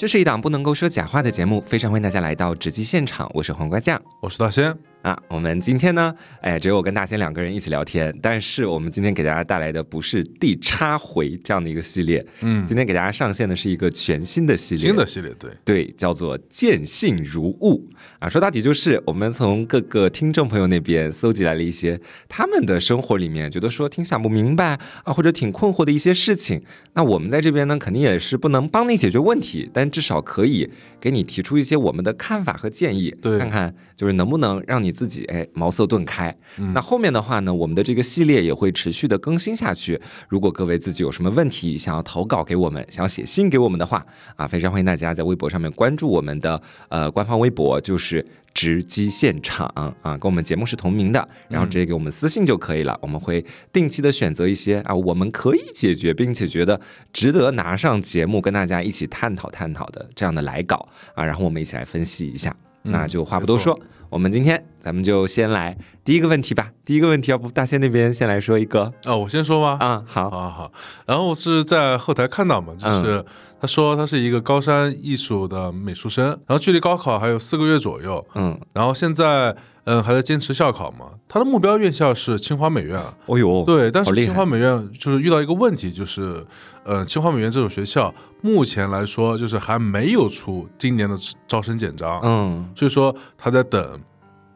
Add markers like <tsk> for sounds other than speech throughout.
这是一档不能够说假话的节目，非常欢迎大家来到直击现场，我是黄瓜酱。我是大仙。啊，我们今天呢，哎，只有我跟大仙两个人一起聊天，但是我们今天给大家带来的不是地插回这样的一个系列，嗯，今天给大家上线的是一个全新的系列，新的系列，对对，叫做见信如晤啊。说到底就是我们从各个听众朋友那边搜集来了一些他们的生活里面觉得说挺想不明白啊，或者挺困惑的一些事情。那我们在这边呢，肯定也是不能帮你解决问题，但至少可以给你提出一些我们的看法和建议，对，看看就是能不能让你。自己哎，茅塞顿开。那后面的话呢，我们的这个系列也会持续的更新下去。如果各位自己有什么问题想要投稿给我们，想要写信给我们的话啊，非常欢迎大家在微博上面关注我们的呃官方微博，就是直击现场啊，跟我们节目是同名的，然后直接给我们私信就可以了。我们会定期的选择一些啊，我们可以解决并且觉得值得拿上节目跟大家一起探讨探讨的这样的来稿啊，然后我们一起来分析一下。那就话不多说，我们今天咱们就先来第一个问题吧。第一个问题，要不大仙那边先来说一个啊？我先说吧？啊，好，好，好。然后我是在后台看到嘛，就是他说他是一个高山艺术的美术生，然后距离高考还有四个月左右，嗯，然后现在。嗯，还在坚持校考嘛？他的目标院校是清华美院。哦呦，对，但是清华美院就是遇到一个问题，就是，呃，清华美院这所学校目前来说就是还没有出今年的招生简章，嗯，所以说他在等。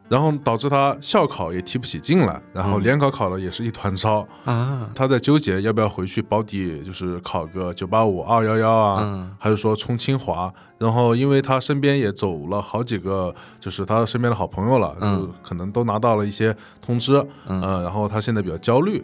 然后导致他校考也提不起劲来，然后联考考了也是一团糟啊！他在纠结要不要回去保底，就是考个九八五、二幺幺啊，还是说冲清华？然后因为他身边也走了好几个，就是他身边的好朋友了，就可能都拿到了一些通知，嗯，然后他现在比较焦虑。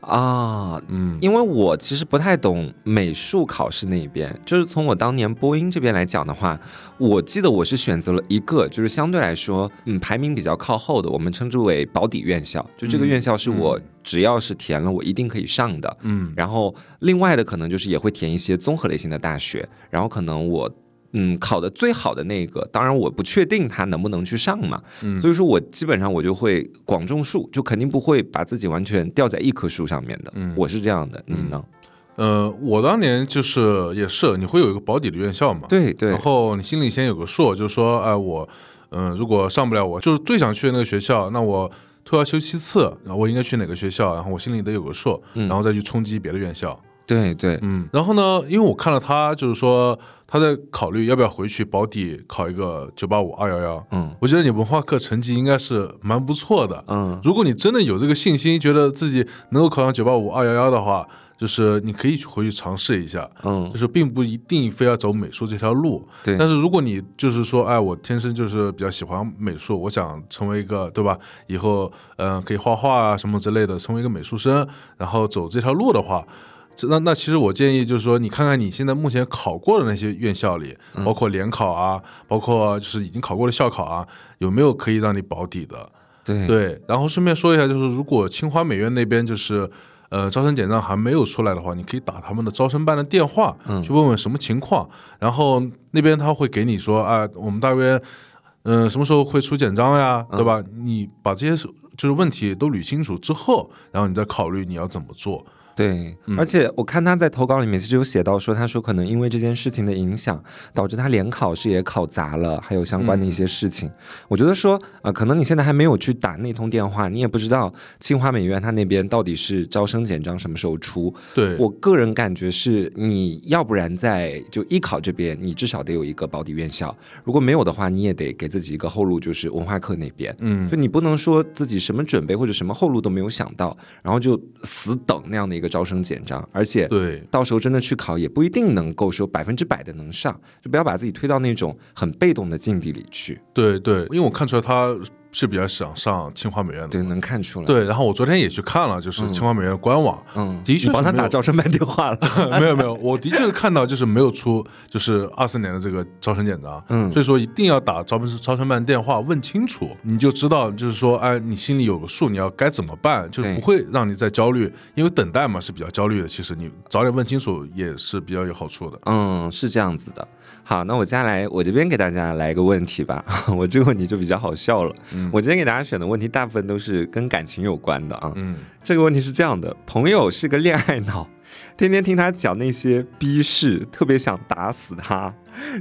啊，嗯，因为我其实不太懂美术考试那一边，就是从我当年播音这边来讲的话，我记得我是选择了一个，就是相对来说，嗯，排名比较靠后的，我们称之为保底院校，就这个院校是我只要是填了，我一定可以上的，嗯，然后另外的可能就是也会填一些综合类型的大学，然后可能我。嗯，考的最好的那个，当然我不确定他能不能去上嘛，所以说我基本上我就会广种树，就肯定不会把自己完全吊在一棵树上面的。我是这样的，你呢？呃，我当年就是也是，你会有一个保底的院校嘛？对对。然后你心里先有个数，就是说，哎，我嗯，如果上不了，我就是最想去的那个学校，那我退而求其次，然后我应该去哪个学校？然后我心里得有个数，然后再去冲击别的院校。对对，嗯。然后呢，因为我看了他，就是说。他在考虑要不要回去保底考一个九八五二幺幺。嗯，我觉得你文化课成绩应该是蛮不错的。嗯，如果你真的有这个信心，觉得自己能够考上九八五二幺幺的话，就是你可以去回去尝试一下。嗯，就是并不一定非要走美术这条路。对。但是如果你就是说，哎，我天生就是比较喜欢美术，我想成为一个，对吧？以后嗯可以画画啊什么之类的，成为一个美术生，然后走这条路的话。那那其实我建议就是说，你看看你现在目前考过的那些院校里，包括联考啊，包括就是已经考过的校考啊，有没有可以让你保底的？对对。然后顺便说一下，就是如果清华美院那边就是呃招生简章还没有出来的话，你可以打他们的招生办的电话，去问问什么情况。然后那边他会给你说啊，我们大约嗯什么时候会出简章呀，对吧？你把这些就是问题都捋清楚之后，然后你再考虑你要怎么做。对，而且我看他在投稿里面其实有写到说，他说可能因为这件事情的影响，导致他联考试也考砸了，还有相关的一些事情。我觉得说，呃，可能你现在还没有去打那通电话，你也不知道清华美院他那边到底是招生简章什么时候出。对我个人感觉是，你要不然在就艺考这边，你至少得有一个保底院校，如果没有的话，你也得给自己一个后路，就是文化课那边。嗯，就你不能说自己什么准备或者什么后路都没有想到，然后就死等那样的一个。招生简章，而且对，到时候真的去考也不一定能够说百分之百的能上，就不要把自己推到那种很被动的境地里去。对对，因为我看出来他。是比较想上清华美院的，对，能看出来。对，然后我昨天也去看了，就是清华美院的官网，嗯，的确帮他打招生办电话了。<laughs> 没有没有，我的确是看到就是没有出就是二四年的这个招生简章，嗯，所以说一定要打招生招生办电话问清楚，你就知道就是说，哎，你心里有个数，你要该怎么办，就不会让你再焦虑，因为等待嘛是比较焦虑的。其实你早点问清楚也是比较有好处的。嗯，是这样子的。好，那我接下来我这边给大家来一个问题吧。<laughs> 我这个问题就比较好笑了。嗯，我今天给大家选的问题大部分都是跟感情有关的啊。嗯，这个问题是这样的：朋友是个恋爱脑，天天听他讲那些逼事，特别想打死他。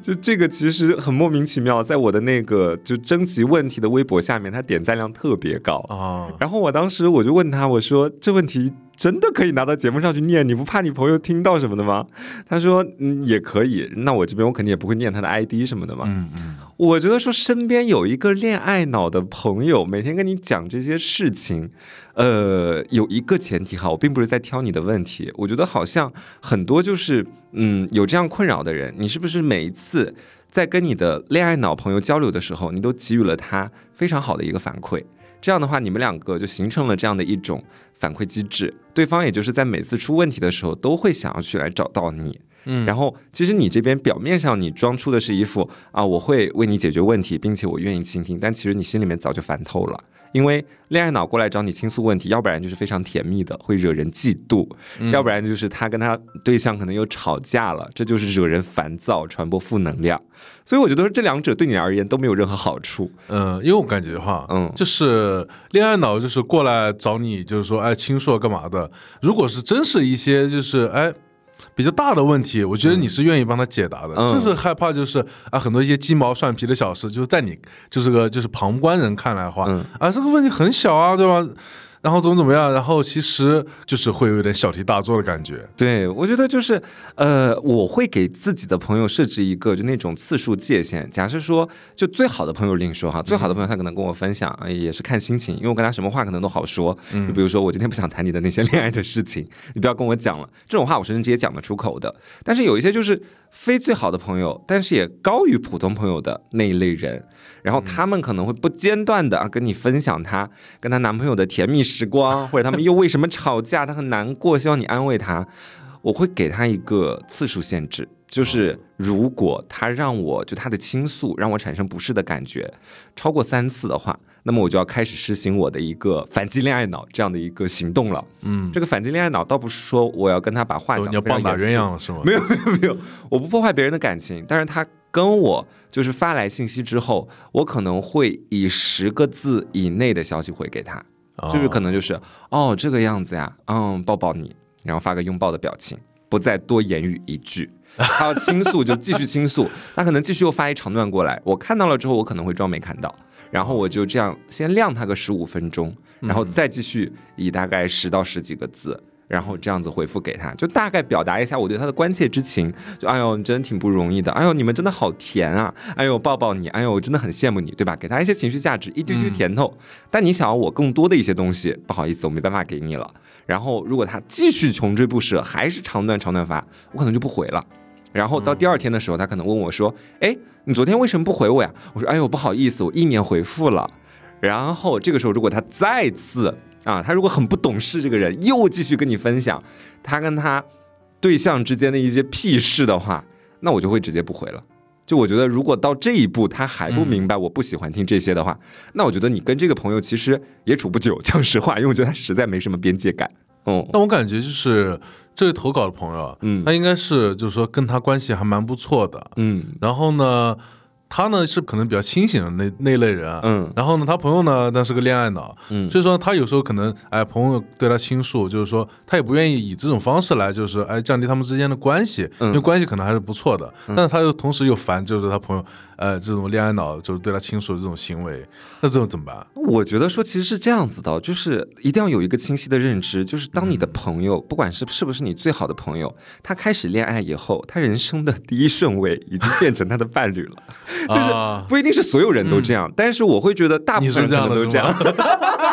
就这个其实很莫名其妙，在我的那个就征集问题的微博下面，他点赞量特别高啊。然后我当时我就问他，我说这问题。真的可以拿到节目上去念？你不怕你朋友听到什么的吗？他说，嗯，也可以。那我这边我肯定也不会念他的 ID 什么的嘛。嗯嗯。我觉得说身边有一个恋爱脑的朋友，每天跟你讲这些事情，呃，有一个前提哈，我并不是在挑你的问题。我觉得好像很多就是，嗯，有这样困扰的人，你是不是每一次在跟你的恋爱脑朋友交流的时候，你都给予了他非常好的一个反馈？这样的话，你们两个就形成了这样的一种反馈机制，对方也就是在每次出问题的时候，都会想要去来找到你。嗯，然后其实你这边表面上你装出的是一副啊，我会为你解决问题，并且我愿意倾听，但其实你心里面早就烦透了。因为恋爱脑过来找你倾诉问题，要不然就是非常甜蜜的，会惹人嫉妒；要不然就是他跟他对象可能又吵架了，这就是惹人烦躁，传播负能量。所以我觉得这两者对你而言都没有任何好处。嗯，因为我感觉哈，嗯，就是恋爱脑就是过来找你，就是说哎倾诉干嘛的。如果是真是一些就是哎。比较大的问题，我觉得你是愿意帮他解答的，就是害怕就是啊，很多一些鸡毛蒜皮的小事，就是在你就是个就是旁观人看来的话，啊，这个问题很小啊，对吧？然后怎么怎么样？然后其实就是会有点小题大做的感觉。对，我觉得就是，呃，我会给自己的朋友设置一个就那种次数界限。假设说，就最好的朋友另说哈，最好的朋友他可能跟我分享，也是看心情，因为我跟他什么话可能都好说。嗯。就比如说，我今天不想谈你的那些恋爱的事情，你不要跟我讲了。这种话我是直接讲得出口的。但是有一些就是非最好的朋友，但是也高于普通朋友的那一类人。然后他们可能会不间断的啊跟你分享她跟她男朋友的甜蜜时光，<laughs> 或者他们又为什么吵架，她很难过，希望你安慰她。我会给她一个次数限制，就是如果她让我就她的倾诉让我产生不适的感觉超过三次的话，那么我就要开始实行我的一个反击恋爱脑这样的一个行动了。嗯，这个反击恋爱脑倒不是说我要跟他把话讲要棒打鸳鸯了是吗？没有没有没有，我不破坏别人的感情，但是他。跟我就是发来信息之后，我可能会以十个字以内的消息回给他，就是可能就是哦这个样子呀，嗯抱抱你，然后发个拥抱的表情，不再多言语一句。他要倾诉就继续倾诉，<laughs> 他可能继续又发一长段过来，我看到了之后，我可能会装没看到，然后我就这样先晾他个十五分钟，然后再继续以大概十到十几个字。然后这样子回复给他，就大概表达一下我对他的关切之情。就哎呦，你真的挺不容易的。哎呦，你们真的好甜啊。哎呦，抱抱你。哎呦，我真的很羡慕你，对吧？给他一些情绪价值，一丢丢甜头。但你想要我更多的一些东西，不好意思，我没办法给你了。然后如果他继续穷追不舍，还是长段长段发，我可能就不回了。然后到第二天的时候，他可能问我说：“哎，你昨天为什么不回我呀？”我说：“哎呦，不好意思，我意念回复了。”然后这个时候，如果他再次啊，他如果很不懂事，这个人又继续跟你分享他跟他对象之间的一些屁事的话，那我就会直接不回了。就我觉得，如果到这一步他还不明白我不喜欢听这些的话，那我觉得你跟这个朋友其实也处不久。讲实话，因为我觉得他实在没什么边界感。哦，那我感觉就是这位投稿的朋友，嗯，他应该是就是说跟他关系还蛮不错的，嗯，然后呢。他呢是可能比较清醒的那那类人，嗯，然后呢，他朋友呢，但是个恋爱脑，嗯，所以说他有时候可能，哎，朋友对他倾诉，就是说他也不愿意以这种方式来，就是哎降低他们之间的关系，因为关系可能还是不错的，但是他又同时又烦，就是他朋友。呃，这种恋爱脑就是对他倾诉的这种行为，那这种怎么办？我觉得说其实是这样子的，就是一定要有一个清晰的认知，就是当你的朋友，不管是是不是你最好的朋友，他开始恋爱以后，他人生的第一顺位已经变成他的伴侣了，<laughs> 就是不一定是所有人都这样，但是我会觉得大部分人都这样，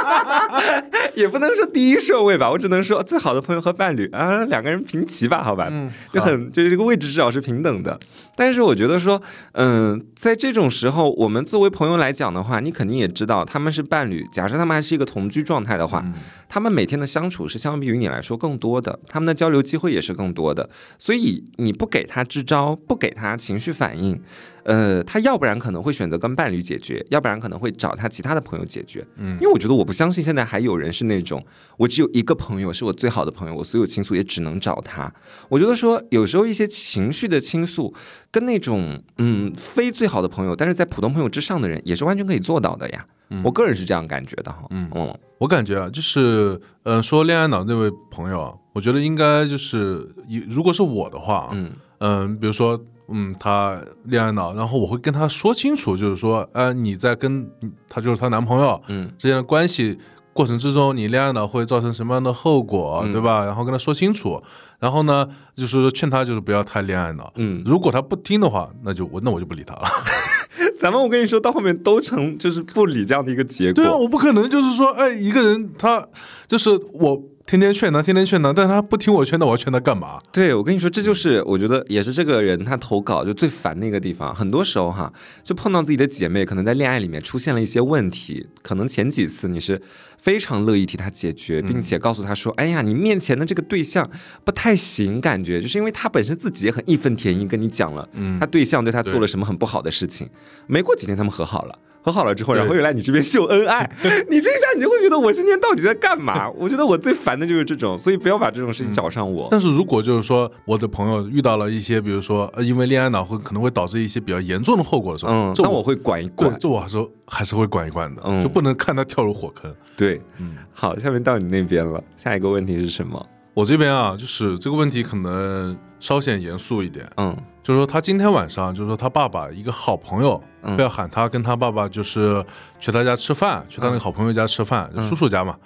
<laughs> 也不能说第一顺位吧，我只能说最好的朋友和伴侣啊，两个人平齐吧，好吧，就很就是这个位置至少是平等的，但是我觉得说，嗯。在这种时候，我们作为朋友来讲的话，你肯定也知道他们是伴侣。假设他们还是一个同居状态的话，他们每天的相处是相比于你来说更多的，他们的交流机会也是更多的。所以你不给他支招，不给他情绪反应，呃，他。要不然可能会选择跟伴侣解决，要不然可能会找他其他的朋友解决。嗯，因为我觉得我不相信现在还有人是那种我只有一个朋友是我最好的朋友，我所有倾诉也只能找他。我觉得说有时候一些情绪的倾诉，跟那种嗯非最好的朋友，但是在普通朋友之上的人，也是完全可以做到的呀。我个人是这样感觉的哈。嗯嗯，我感觉啊，就是呃说恋爱脑那位朋友啊，我觉得应该就是如果是我的话，嗯嗯，比如说。嗯，她恋爱脑，然后我会跟她说清楚，就是说，呃，你在跟她就是她男朋友，嗯，之间的关系过程之中，你恋爱脑会造成什么样的后果，对吧？然后跟她说清楚，然后呢，就是劝她就是不要太恋爱脑，嗯，如果她不听的话，那就我那我就不理她了。<laughs> 咱们我跟你说到后面都成就是不理这样的一个结果。对啊，我不可能就是说，哎，一个人他就是我。天天劝他，天天劝他，但是他不听我劝，那我要劝他干嘛？对，我跟你说，这就是我觉得也是这个人他投稿就最烦那个地方。很多时候哈，就碰到自己的姐妹可能在恋爱里面出现了一些问题，可能前几次你是非常乐意替他解决，并且告诉他说：“哎呀，你面前的这个对象不太行，感觉就是因为他本身自己也很义愤填膺，跟你讲了，他对象对他做了什么很不好的事情。没过几天，他们和好了。”和好了之后，然后又来你这边秀恩爱，<laughs> 你这一下你就会觉得我今天到底在干嘛？我觉得我最烦的就是这种，所以不要把这种事情找上我。但是如果就是说我的朋友遇到了一些，比如说因为恋爱脑会可能会导致一些比较严重的后果的时候，嗯，那我会管一管，这我还是还是会管一管的，就不能看他跳入火坑。对，嗯，好，下面到你那边了，下一个问题是什么？我这边啊，就是这个问题可能稍显严肃一点，嗯。就是说，他今天晚上，就是说他爸爸一个好朋友，非要喊他跟他爸爸，就是去他家吃饭，去他那个好朋友家吃饭，叔叔家嘛。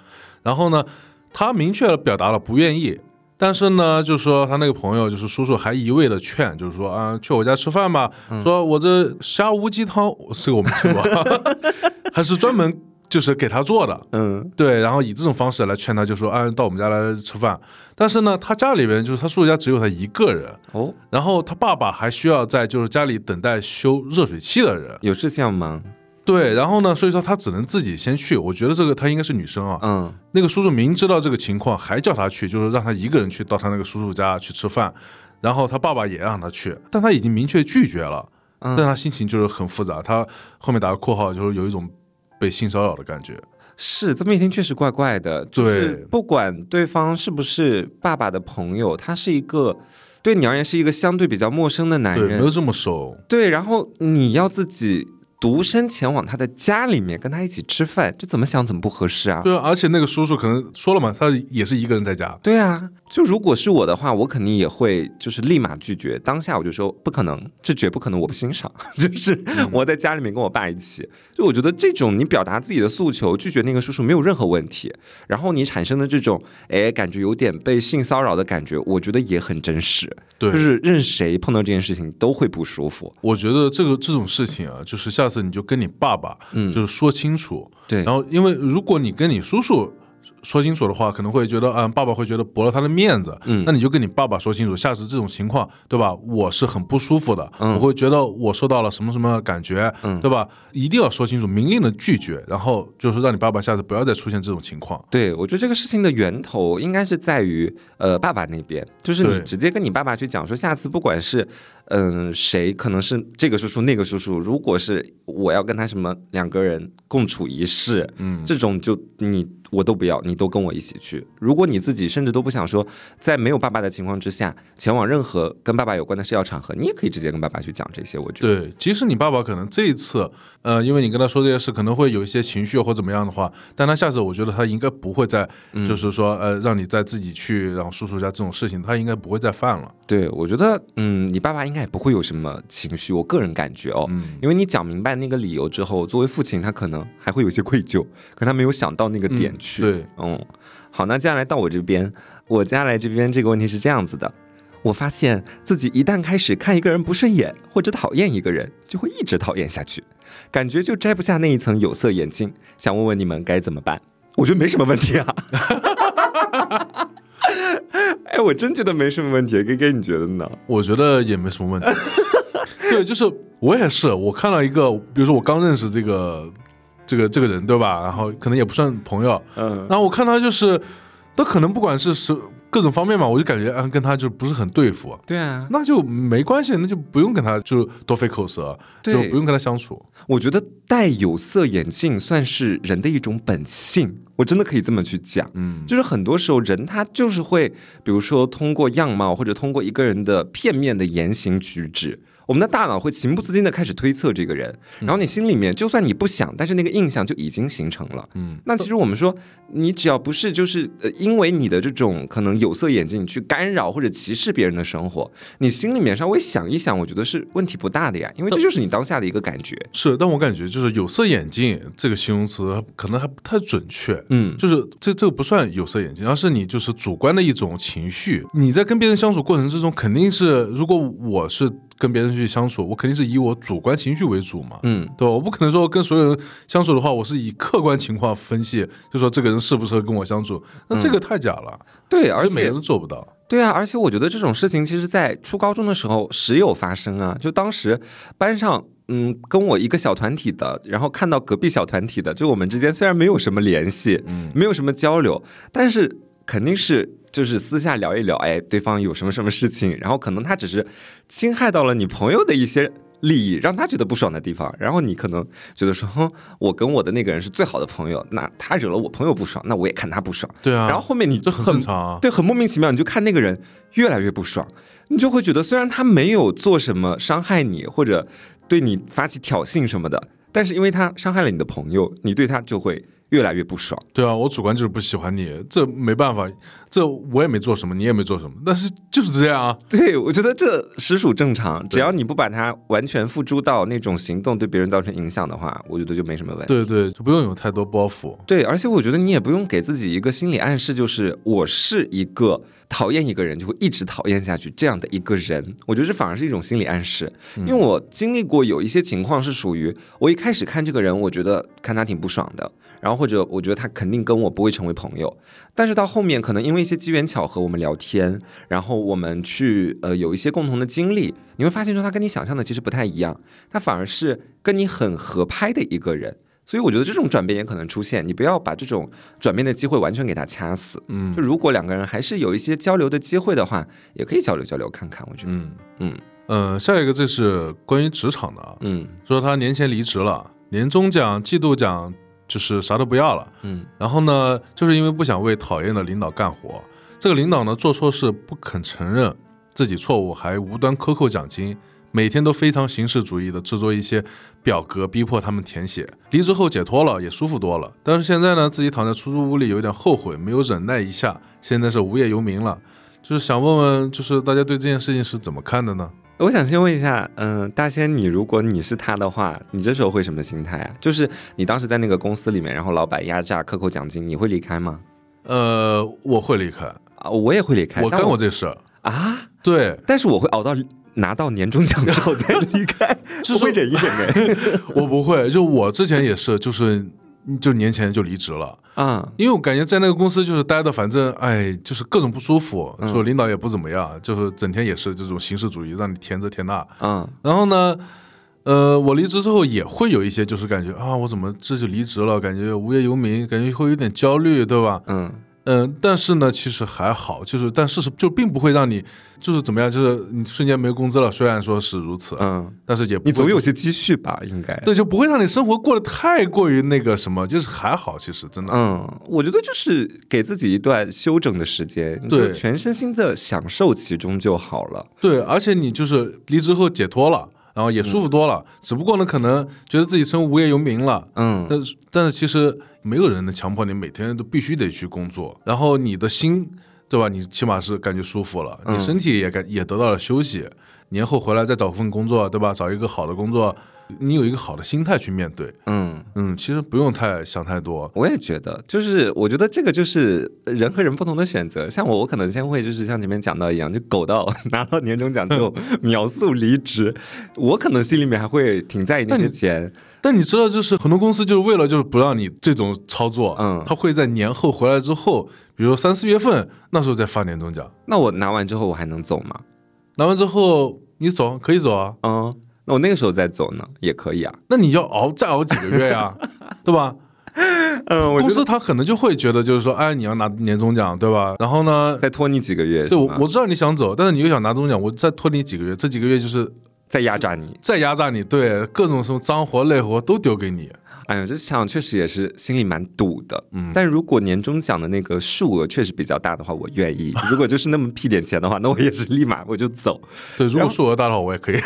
然后呢，他明确表达了不愿意，但是呢，就是说他那个朋友，就是叔叔还一味的劝，就是说啊，去我家吃饭吧，说我这虾乌鸡汤，这个我没吃过，<laughs> 还是专门。就是给他做的，嗯，对，然后以这种方式来劝他，就说啊，到我们家来吃饭。但是呢，他家里边就是他叔叔家只有他一个人哦，然后他爸爸还需要在就是家里等待修热水器的人，有事情要忙。对，然后呢，所以说他只能自己先去。我觉得这个他应该是女生啊，嗯，那个叔叔明知道这个情况还叫他去，就是让他一个人去到他那个叔叔家去吃饭，然后他爸爸也让他去，但他已经明确拒绝了，但他心情就是很复杂。他后面打个括号，就是有一种。被性骚扰的感觉是这么一听，确实怪怪的。对，不管对方是不是爸爸的朋友，他是一个对你而言是一个相对比较陌生的男人，没有这么熟。对，然后你要自己。独身前往他的家里面跟他一起吃饭，这怎么想怎么不合适啊？对啊，而且那个叔叔可能说了嘛，他也是一个人在家。对啊，就如果是我的话，我肯定也会就是立马拒绝，当下我就说不可能，这绝不可能，我不欣赏。<laughs> 就是我在家里面跟我爸一起，就我觉得这种你表达自己的诉求，拒绝那个叔叔没有任何问题。然后你产生的这种哎感觉有点被性骚扰的感觉，我觉得也很真实。对，就是任谁碰到这件事情都会不舒服。我觉得这个这种事情啊，就是像。次你就跟你爸爸，嗯，就是说清楚，对。然后，因为如果你跟你叔叔说清楚的话，可能会觉得，嗯，爸爸会觉得驳了他的面子，嗯。那你就跟你爸爸说清楚，下次这种情况，对吧？我是很不舒服的，我会觉得我受到了什么什么感觉，嗯，对吧？一定要说清楚，明令的拒绝，然后就是让你爸爸下次不要再出现这种情况。对，我觉得这个事情的源头应该是在于，呃，爸爸那边，就是你直接跟你爸爸去讲说，下次不管是。嗯，谁可能是这个叔叔那个叔叔？如果是我要跟他什么两个人共处一室，嗯，这种就你我都不要，你都跟我一起去。如果你自己甚至都不想说，在没有爸爸的情况之下前往任何跟爸爸有关的社交场合，你也可以直接跟爸爸去讲这些。我觉得对，即使你爸爸可能这一次，呃，因为你跟他说这些事，可能会有一些情绪或怎么样的话，但他下次我觉得他应该不会再，就是说呃，让你再自己去让叔叔家这种事情，他应该不会再犯了。对，我觉得嗯，你爸爸应该。也不会有什么情绪，我个人感觉哦，因为你讲明白那个理由之后，作为父亲，他可能还会有些愧疚，可他没有想到那个点去。对，嗯，好，那接下来到我这边，我接下来这边这个问题是这样子的，我发现自己一旦开始看一个人不顺眼或者讨厌一个人，就会一直讨厌下去，感觉就摘不下那一层有色眼镜，想问问你们该怎么办？我觉得没什么问题啊。<laughs> <laughs> 哎，我真觉得没什么问题，K K，你觉得呢？我觉得也没什么问题。<laughs> 对，就是我也是，我看到一个，比如说我刚认识这个这个这个人，对吧？然后可能也不算朋友，嗯，然后我看他就是，他可能不管是是各种方面嘛，我就感觉嗯跟他就不是很对付，对啊，那就没关系，那就不用跟他就多费口舌，就不用跟他相处。我觉得戴有色眼镜算是人的一种本性，我真的可以这么去讲。嗯，就是很多时候人他就是会，比如说通过样貌或者通过一个人的片面的言行举止。我们的大脑会情不自禁的开始推测这个人，然后你心里面就算你不想，但是那个印象就已经形成了。嗯，那其实我们说，你只要不是就是呃，因为你的这种可能有色眼镜去干扰或者歧视别人的生活，你心里面稍微想一想，我觉得是问题不大的呀，因为这就是你当下的一个感觉。是，但我感觉就是有色眼镜这个形容词可能还不太准确。嗯，就是这这个不算有色眼镜，而是你就是主观的一种情绪。你在跟别人相处过程之中，肯定是如果我是跟别人去相处，我肯定是以我主观情绪为主嘛，嗯，对吧？我不可能说跟所有人相处的话，我是以客观情况分析，就说这个人适不适合跟我相处，那这个太假了，对，而且每个人都做不到。对啊，而且我觉得这种事情，其实，在初高中的时候时有发生啊。就当时班上，嗯，跟我一个小团体的，然后看到隔壁小团体的，就我们之间虽然没有什么联系，嗯没有什么交流，但是肯定是就是私下聊一聊，哎，对方有什么什么事情，然后可能他只是侵害到了你朋友的一些。利益让他觉得不爽的地方，然后你可能觉得说，哼，我跟我的那个人是最好的朋友，那他惹了我朋友不爽，那我也看他不爽。对啊，然后后面你就很正常啊。对，很莫名其妙，你就看那个人越来越不爽，你就会觉得虽然他没有做什么伤害你或者对你发起挑衅什么的，但是因为他伤害了你的朋友，你对他就会越来越不爽。对啊，我主观就是不喜欢你，这没办法，这我也没做什么，你也没做什么，但是就是这样啊。对，我觉得这实属正常，只要你不把它完全付诸到那种行动对别人造成影响的话，我觉得就没什么问题。对对，就不用有太多包袱。对，而且我觉得你也不用给自己一个心理暗示，就是我是一个讨厌一个人就会一直讨厌下去这样的一个人。我觉得这反而是一种心理暗示，因为我经历过有一些情况是属于我一开始看这个人，我觉得看他挺不爽的，然后或者我觉得他肯定跟我不会成为朋友，但是到后面可能因为一些机缘巧合，我们聊天，然后我们去呃有一些共同的经历，你会发现说他跟你想象的其实不太一样，他反而是跟你很合拍的一个人。所以我觉得这种转变也可能出现，你不要把这种转变的机会完全给他掐死。嗯就如果两个人还是有一些交流的机会的话，也可以交流交流看看。我觉得，嗯嗯嗯，下一个这是关于职场的啊，嗯说他年前离职了，年终奖、季度奖就是啥都不要了。嗯然后呢，就是因为不想为讨厌的领导干活，这个领导呢做错事不肯承认自己错误，还无端克扣奖金，每天都非常形式主义的制作一些表格，逼迫他们填写。离职后解脱了，也舒服多了，但是现在呢，自己躺在出租屋里有点后悔，没有忍耐一下，现在是无业游民了。就是想问问，就是大家对这件事情是怎么看的呢？我想先问一下，嗯、大仙，你如果你是他的话，你这时候会什么心态啊？就是你当时在那个公司里面，然后老板压榨克扣奖金，你会离开吗？呃，我会离开，啊，我也会离开。我干过这事。啊，对，但是我会熬到拿到年终奖之后再离开，<laughs> 就是我会忍一忍哎。<laughs> 我不会，就我之前也是，就是就年前就离职了。嗯，因为我感觉在那个公司就是待的，反正哎，就是各种不舒服，嗯说领导也不怎么样，就是整天也是这种形式主义，让你填这填那。嗯然后呢，呃，我离职之后也会有一些就是感觉啊，我怎么这就离职了，感觉无业游民，感觉会有点焦虑，对吧？嗯嗯，但是呢，其实还好，就是但事实就并不会让你就是怎么样，就是你瞬间没工资了，虽然说是如此，嗯，但是也不你总有些积蓄吧？应该。对，就不会让你生活过得太过于那个什么，就是还好，其实真的。嗯，我觉得就是给自己一段休整的时间，对全身心的享受其中就好了。对，而且你就是离职后解脱了，然后也舒服多了。只不过呢，可能觉得自己成无业游民了，嗯但是但是其实没有人能强迫你每天都必须得去工作，然后你的心，对吧？你起码是感觉舒服了，你嗯身体也感也得到了休息。年后回来再找份工作，对吧？找一个好的工作，你有一个好的心态去面对。嗯，嗯，其实不用太想太多。我也觉得，就是我觉得这个就是人和人不同的选择。像我，我可能先会就是像前面讲到一样，就狗到拿到年终奖之后秒速离职。我可能心里面还会挺在意那些钱。但你知道，就是很多公司就是为了就是不让你这种操作，嗯他会在年后回来之后，比如说三四月份那时候再发年终奖，那我拿完之后我还能走吗？拿完之后你走可以走啊，嗯，那我那个时候再走呢，也可以啊。那你要熬再熬几个月呀、对吧？<laughs> 嗯，我公觉得司他可能就会觉得就是说，哎，你要拿年终奖，对吧？然后呢，再拖你几个月，对我我知道你想走，但是你又想拿中奖，我再拖你几个月，这几个月就是再压榨你。再压榨你，对各种什么脏活累活都丢给你。哎呀，这想想确实也是心里蛮堵的。嗯但如果年终奖的那个数额确实比较大的话，我愿意。如果就是那么 <laughs> 屁点钱的话，那我也是立马我就走。对，如果数额大的话，我也可以。<laughs>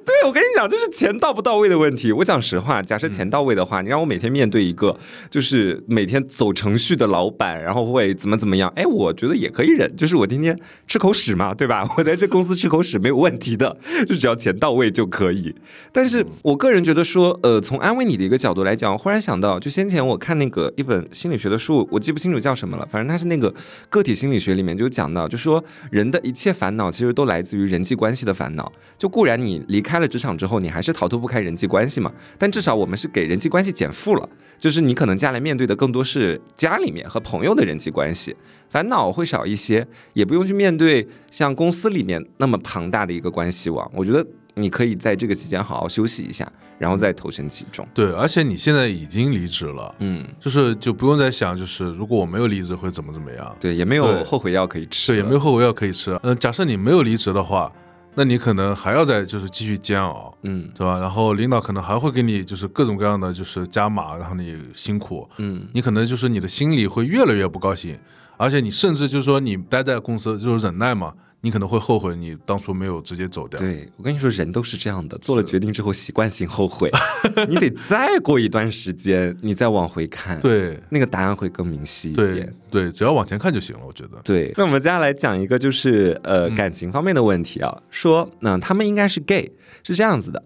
<laughs> 对，我跟你讲，这是钱到不到位的问题。我讲实话，假设钱到位的话，你让我每天面对一个就是每天走程序的老板，然后会怎么怎么样，哎，我觉得也可以忍。就是我天天吃口屎嘛，对吧？<laughs> 我在这公司吃口屎没有问题的，就只要钱到位就可以。但是我个人觉得说，呃，从安慰你的一个角度来讲，忽然想到，就先前我看那个一本心理学的书，我记不清楚叫什么了，反正它是那个个体心理学里面就讲到，就说人的一切烦恼其实都来自于人际关系的烦恼。就固然你离开了职场之后，你还是逃脱不开人际关系嘛，但至少我们是给人际关系减负了，就是你可能将来面对的更多是家里面和朋友的人际关系，烦恼会少一些，也不用去面对像公司里面那么庞大的一个关系网。我觉得你可以在这个期间好好休息一下，然后再投身其中。对，而且你现在已经离职了，嗯，就是就不用再想，就是如果我没有离职会怎么怎么样。对，也没有后悔药可以吃对，了，也没有后悔药可以吃。嗯、假设你没有离职的话，那你可能还要再就是继续煎熬，嗯对吧？然后领导可能还会给你就是各种各样的就是加码，然后你辛苦，嗯，你可能就是你的心里会越来越不高兴，而且你甚至就是说你待在公司就是忍耐嘛，你可能会后悔你当初没有直接走掉。对我跟你说，人都是这样的，做了决定之后习惯性后悔，<laughs> 你得再过一段时间，你再往回看，，对那个答案会更明晰一点。对，只要往前看就行了，我觉得。对，那我们接下来讲一个就是呃嗯感情方面的问题啊，说那、他们应该是 gay，是这样子的。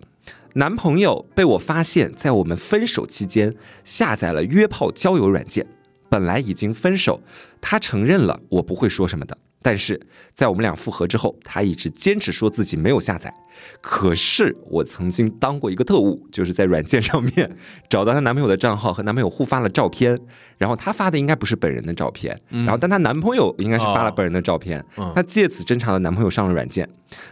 男朋友被我发现，在我们分手期间下载了约炮交友软件。本来已经分手，他承认了，我不会说什么的。但是在我们俩复合之后，他一直坚持说自己没有下载。可是我曾经当过一个特务，就是在软件上面找到她男朋友的账号，和男朋友互发了照片。然后她发的应该不是本人的照片，然后但她男朋友应该是发了本人的照片。嗯她借此侦查了男朋友上了软件。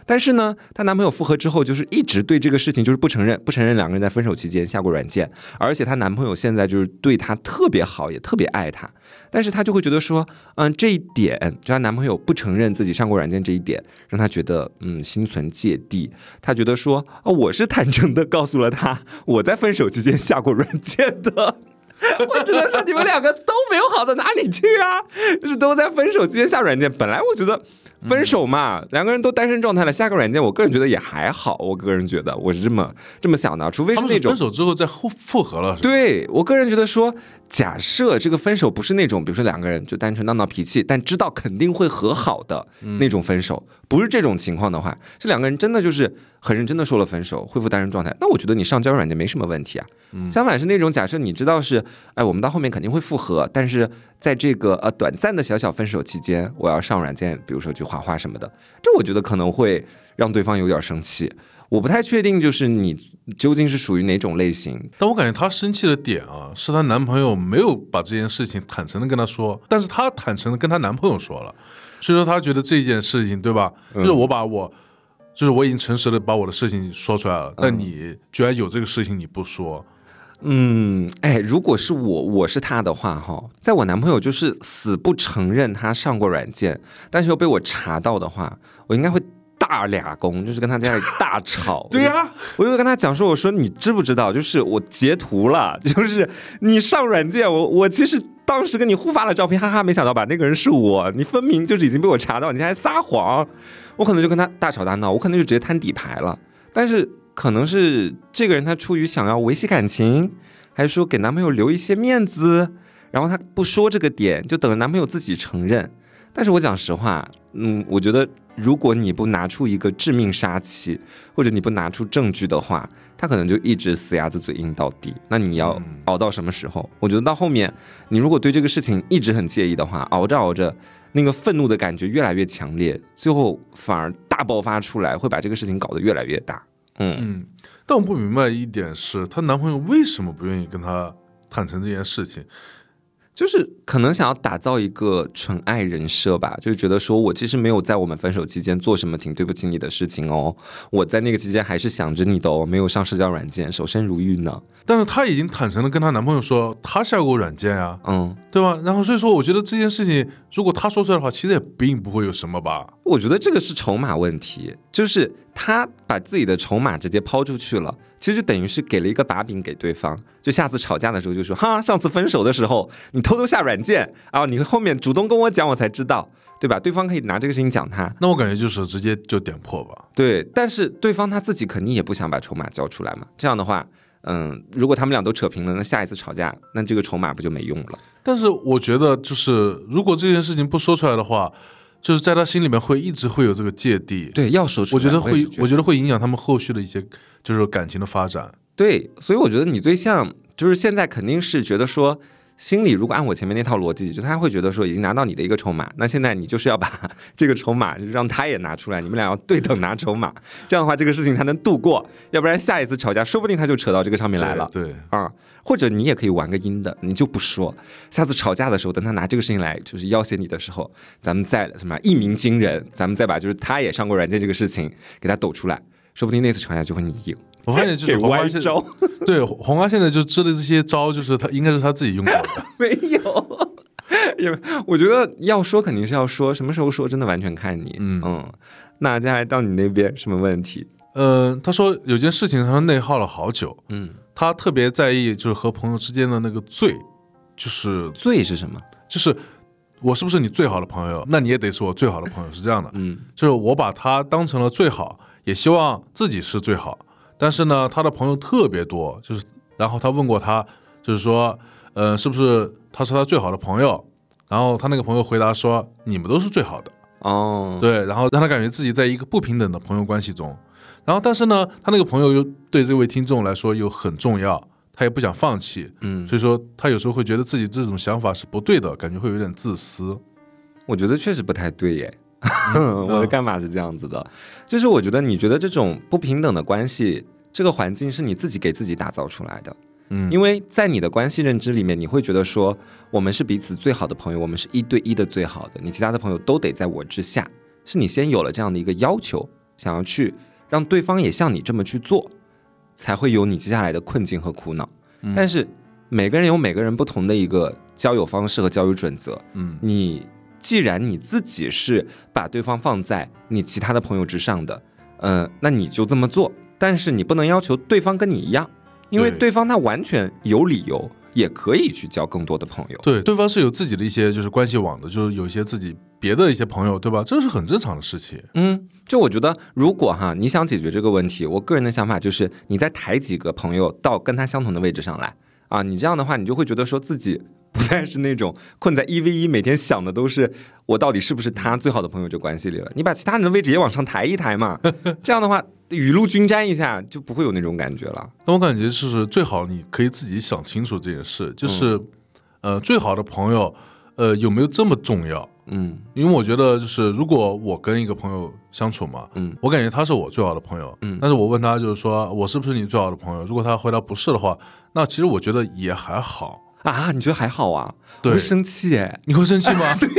但是呢，她男朋友复合之后，就是一直对这个事情就是不承认，不承认两个人在分手期间下过软件，而且她男朋友现在就是对她特别好，也特别爱她，但是她就会觉得说，嗯，这一点就她男朋友不承认自己上过软件这一点，让她觉得嗯心存芥蒂。她觉得说，啊，我是坦诚的告诉了他我在分手期间下过软件的。我只能说你们两个都没有好到哪里去啊，就是都在分手期间下软件。本来我觉得分手嘛，两个人都单身状态了，下个软件，我个人觉得也还好。我个人觉得我是这么这么想的，除非是那种是分手之后再复复合了，对我个人觉得说，假设这个分手不是那种，比如说两个人就单纯闹闹脾气，但知道肯定会和好的那种分手，不是这种情况的话，这两个人真的就是很认真的说了分手，恢复单身状态，那我觉得你上交友软件没什么问题啊。相反是那种假设你知道是，哎，我们到后面肯定会复合，但是在这个呃短暂的小小分手期间，我要上软件，比如说去画画什么的，这我觉得可能会让对方有点生气。我不太确定，就是你究竟是属于哪种类型，但我感觉她生气的点啊，是她男朋友没有把这件事情坦诚的跟她说，但是她坦诚的跟她男朋友说了，所以说她觉得这件事情对吧，就是我把我，就是我已经诚实的把我的事情说出来了，但你居然有这个事情你不说，嗯，哎，如果是我，我是他的话，哈，在我男朋友就是死不承认他上过软件，但是又被我查到的话，我应该会大俩工，就是跟他在家里大吵。<laughs> 对呀、我就跟他讲说，我说你知不知道，就是我截图了，就是你上软件，我我其实当时跟你互发了照片，哈哈，没想到吧，那个人是我，你分明就是已经被我查到，你还撒谎，我可能就跟他大吵大闹，我可能就直接摊底牌了。但是可能是这个人他出于想要维系感情，还是说给男朋友留一些面子，然后他不说这个点，就等着男朋友自己承认。但是我讲实话，嗯，我觉得如果你不拿出一个致命杀器，或者你不拿出证据的话，他可能就一直死鸭子嘴硬到底。那你要嗯熬到什么时候？我觉得到后面，你如果对这个事情一直很介意的话，熬着熬着，那个愤怒的感觉越来越强烈，最后反而大爆发出来，会把这个事情搞得越来越大。嗯嗯，但我不明白一点是，她男朋友为什么不愿意跟她坦诚这件事情？就是可能想要打造一个纯爱人设吧，就是觉得说我其实没有在我们分手期间做什么挺对不起你的事情哦，我在那个期间还是想着你的哦，没有上社交软件，守身如玉呢。但是她已经坦诚的跟她男朋友说，她下过软件呀，嗯，对吧？然后所以说，我觉得这件事情如果她说出来的话，其实也并不会有什么吧。我觉得这个是筹码问题，就是她把自己的筹码直接抛出去了，其实就等于是给了一个把柄给对方，就下次吵架的时候就说，哈，上次分手的时候你偷偷下软件啊，你后面主动跟我讲我才知道，对吧？对方可以拿这个事情讲他，那我感觉就是直接就点破吧。对，但是对方他自己肯定也不想把筹码交出来嘛，这样的话。嗯，如果他们俩都扯平了，那下一次吵架，那这个筹码不就没用了？但是我觉得，就是如果这件事情不说出来的话，就是在他心里面会一直会有这个芥蒂。对，要说出来，我觉得会，我觉得得会影响他们后续的一些就是感情的发展。对，所以我觉得你对象就是现在肯定是觉得说。心里如果按我前面那套逻辑，就他会觉得说已经拿到你的一个筹码，那现在你就是要把 <laughs> 这个筹码，就让他也拿出来，你们俩要对等拿筹码，<laughs> 这样的话这个事情才能度过，要不然下一次吵架说不定他就扯到这个上面来了。对啊，或者你也可以玩个阴的，你就不说，下次吵架的时候，等他拿这个事情来就是要挟你的时候，咱们再什么一鸣惊人，咱们再把就是他也上过软件这个事情给他抖出来，说不定那次吵架就会你赢。我发现就是黄花现招，<laughs> 对黄花现在就支的这些招，就是他应该是他自己用过的。<laughs> 没有，因为我觉得要说肯定是要说，什么时候说真的完全看你。嗯嗯，那接下来到你那边什么问题？嗯，他说有件事情他说内耗了好久。嗯，他特别在意就是和朋友之间的那个最，就是最是什么？就是我是不是你最好的朋友？那你也得是我最好的朋友，是这样的。嗯，就是我把他当成了最好，也希望自己是最好。但是呢，他的朋友特别多，就是，然后他问过他，就是说，呃，是不是他是他最好的朋友？然后他那个朋友回答说，你们都是最好的。哦，对，然后让他感觉自己在一个不平等的朋友关系中，然后但是呢，他那个朋友又对这位听众来说又很重要，他也不想放弃，嗯，所以说他有时候会觉得自己这种想法是不对的，感觉会有点自私。我觉得确实不太对耶。<laughs> 我的看法是这样子的，就是我觉得你觉得这种不平等的关系，这个环境是你自己给自己打造出来的，嗯，因为在你的关系认知里面，你会觉得说我们是彼此最好的朋友，我们是一对一的最好的，你其他的朋友都得在我之下，是你先有了这样的一个要求，想要去让对方也像你这么去做，才会有你接下来的困境和苦恼。但是每个人有每个人不同的一个交友方式和交友准则，嗯，你。既然你自己是把对方放在你其他的朋友之上的，嗯，那你就这么做。但是你不能要求对方跟你一样，因为对方他完全有理由，也可以去交更多的朋友。对，对方是有自己的一些就是关系网的，就是有一些自己别的一些朋友，对吧？这是很正常的事情。嗯，就我觉得，如果哈你想解决这个问题，我个人的想法就是，你再抬几个朋友到跟他相同的位置上来啊，你这样的话，你就会觉得说自己。不再是那种困在一 v 一，每天想的都是我到底是不是他最好的朋友这关系里了。你把其他人的位置也往上抬一抬嘛，<laughs> 这样的话雨露均沾一下，就不会有那种感觉了。那我感觉就是最好你可以自己想清楚这件事，就是呃，最好的朋友呃有没有这么重要？嗯，因为我觉得就是如果我跟一个朋友相处嘛，嗯，我感觉他是我最好的朋友，嗯，但是我问他就是说我是不是你最好的朋友？如果他回答不是的话，那其实我觉得也还好。啊，你觉得还好啊？我会生气哎，你会生气吗？<laughs> 对，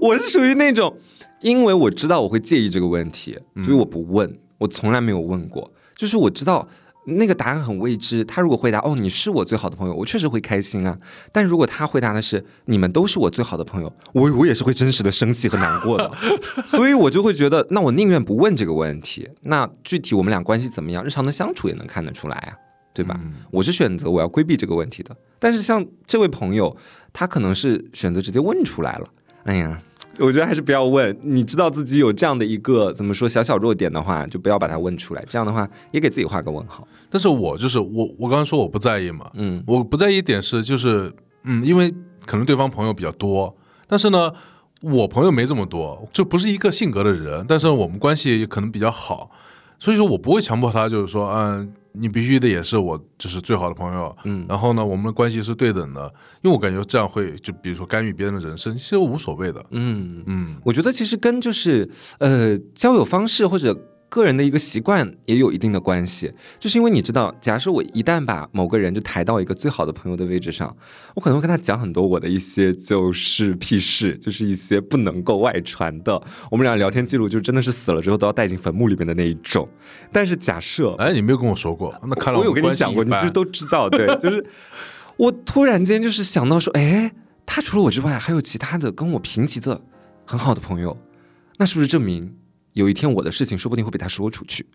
我是属于那种，因为我知道我会介意这个问题，所以我不问，我从来没有问过。就是我知道那个答案很未知，他如果回答哦，你是我最好的朋友，我确实会开心啊。但如果他回答的是你们都是我最好的朋友，我我也是会真实的生气和难过的。<laughs> 所以我就会觉得，那我宁愿不问这个问题。那具体我们俩关系怎么样，日常的相处也能看得出来啊。对吧？我是选择我要规避这个问题的，但是像这位朋友，他可能是选择直接问出来了。哎呀，我觉得还是不要问。你知道自己有这样的一个怎么说小小弱点的话，就不要把它问出来。这样的话，也给自己画个问号。但是我就是我，我刚刚说我不在意嘛，嗯，我不在意点是就是，嗯，因为可能对方朋友比较多，但是呢，我朋友没这么多，就不是一个性格的人，但是我们关系可能比较好，所以说我不会强迫他，就是说，嗯。你必须得也是我就是最好的朋友，嗯，然后呢，我们的关系是对等的，因为我感觉这样会就比如说干预别人的人生，其实无所谓的，嗯嗯，我觉得其实跟就是呃交友方式或者个人的一个习惯也有一定的关系，就是因为你知道，假设我一旦把某个人就抬到一个最好的朋友的位置上，我可能会跟他讲很多我的一些就是屁事，就是一些不能够外传的，我们俩聊天记录就真的是死了之后都要带进坟墓里面的那一种。但是假设，哎，你没有跟我说过，那看来我有跟你讲过，你其实都知道，对，<laughs> 就是我突然间就是想到说，哎，他除了我之外，还有其他的跟我平级的很好的朋友，那是不是证明？有一天我的事情说不定会被他说出去，